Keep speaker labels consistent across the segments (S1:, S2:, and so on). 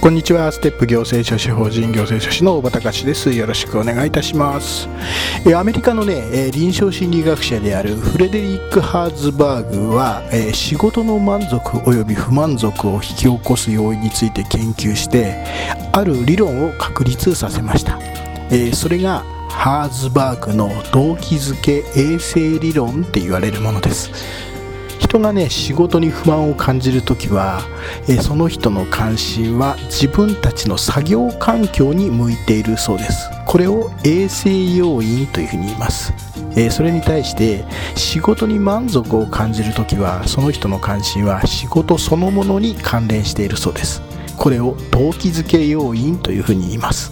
S1: こんにちは。ステップ行政書士法人行政書士の大場隆です。よろしくお願いいたします。アメリカのね臨床心理学者であるフレデリック・ハーズバーグは仕事の満足及び不満足を引き起こす要因について研究してある理論を確立させました。それがハーズバーグの動機づけ衛生理論って言われるものです。人がね仕事に不満を感じる時は、えー、その人の関心は自分たちの作業環境に向いているそうです。これを衛生要因というふうに言います。えー、それに対して仕事に満足を感じる時はその人の関心は仕事そのものに関連しているそうです。これを動機づけ要因というふうに言います、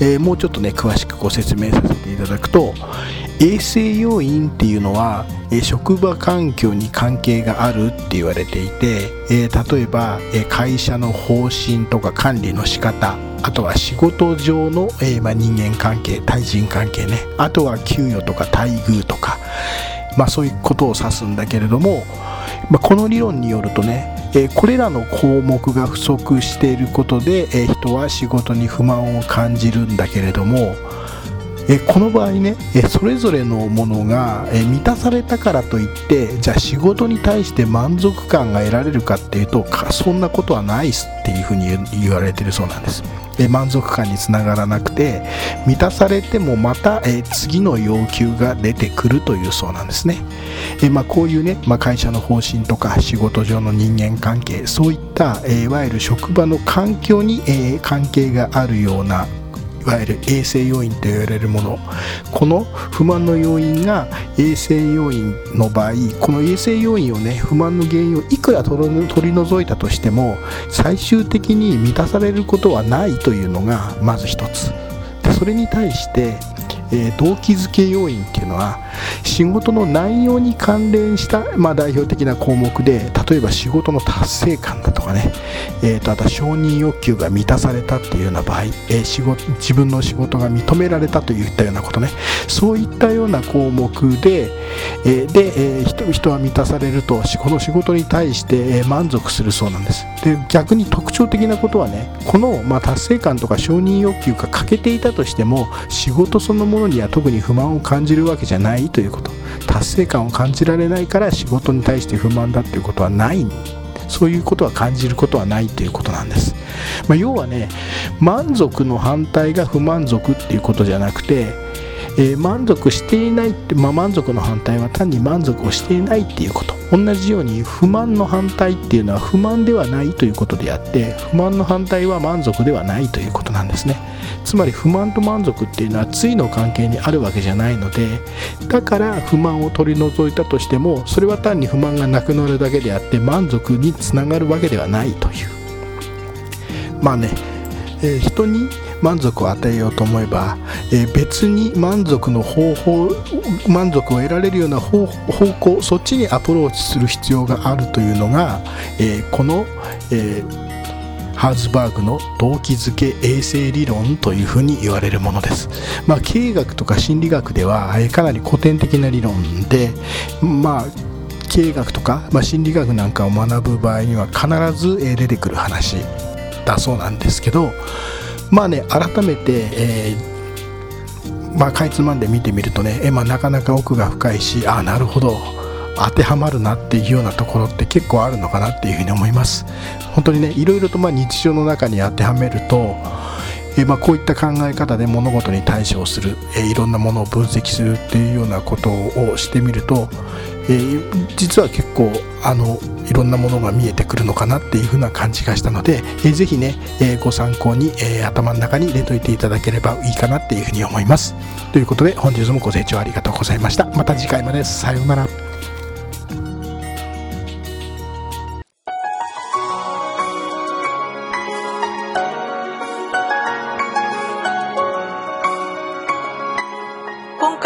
S1: えー、もうちょっとね詳しくご説明させていただくと衛生要因っていうのは職場環境に関係があるって言われていて例えば会社の方針とか管理の仕方あとは仕事上のえま人間関係対人関係ね。あとは給与とか待遇とか、まあ、そういうことを指すんだけれども、まあ、この理論によるとねえこれらの項目が不足していることでえ人は仕事に不満を感じるんだけれどもえこの場合ねえそれぞれのものがえ満たされたからといってじゃあ仕事に対して満足感が得られるかっていうとそんなことはないっすっていうふうに言われてるそうなんです。え満足感につながらなくて満たされてもまたえ次の要求が出てくるというそうなんですね。えまあ、こういうね、まあ、会社の方針とか仕事上の人間関係そういった、えいわゆる職場の環境に、え関係があるようないわゆる衛生要因と言われるもの。この不満の要因が衛生要因の場合この衛生要因をね不満の原因をいくら取り除いたとしても最終的に満たされることはないというのがまず一つ。それに対してえー、動機づけ要因っていうのは仕事の内容に関連した、まあ、代表的な項目で例えば仕事の達成感だとかね、えーと、あとは承認欲求が満たされたっていうような場合、えー、仕事自分の仕事が認められたといったようなことね。そういったような項目で、えー、で、え、人人は満たされるとこの仕事に対して、満足するそうなんです。で逆に特徴的なことはねこの、まあ、達成感とか承認欲求が欠けていたとしても仕事そのものには特に不満を感じるわけじゃないということ。達成感を感じられないから仕事に対して不満だっていうことはない。そういうことは感じることはないということなんです、まあ、要はね満足の反対が不満足っていうことじゃなくてえー、満足していないって、まあ、満足の反対は単に満足をしていないっていうこと。同じように不満の反対っていうのは不満ではないということであって不満の反対は満足ではないということなんですね。つまり不満と満足っていうのは対の関係にあるわけじゃないのでだから不満を取り除いたとしてもそれは単に不満がなくなるだけであって満足につながるわけではないという。まあね、えー、人に満足を与えようと思えば、えー、別に満足の方法満足を得られるような方向そっちにアプローチする必要があるというのが、えー、この、えーハーズバーグの動機づけ衛生理論というふうに言われるものです。まあ、経営学とか心理学ではえかなり古典的な理論で、まあ、経営学とか、まあ、心理学なんかを学ぶ場合には必ず出てくる話だそうなんですけどまあね改めて、えー、まあ、かいつまんで見てみるとね、えまあ、なかなか奥が深いしああなるほど。当てはまるなっていうようなところって結構あるのかなっていうふうに思います。本当にねいろいろとまあ日常の中に当てはめるとえ、まあ、こういった考え方で物事に対処をする、え、いろんなものを分析するっていうようなことをしてみると、え、実は結構あのいろんなものが見えてくるのかなっていうふうな感じがしたので、えー、ぜひね、えご参考に、え頭の中に入れといていただければいいかなっていうふうに思います。ということで本日もご清聴ありがとうございました。また次回まで。さようなら。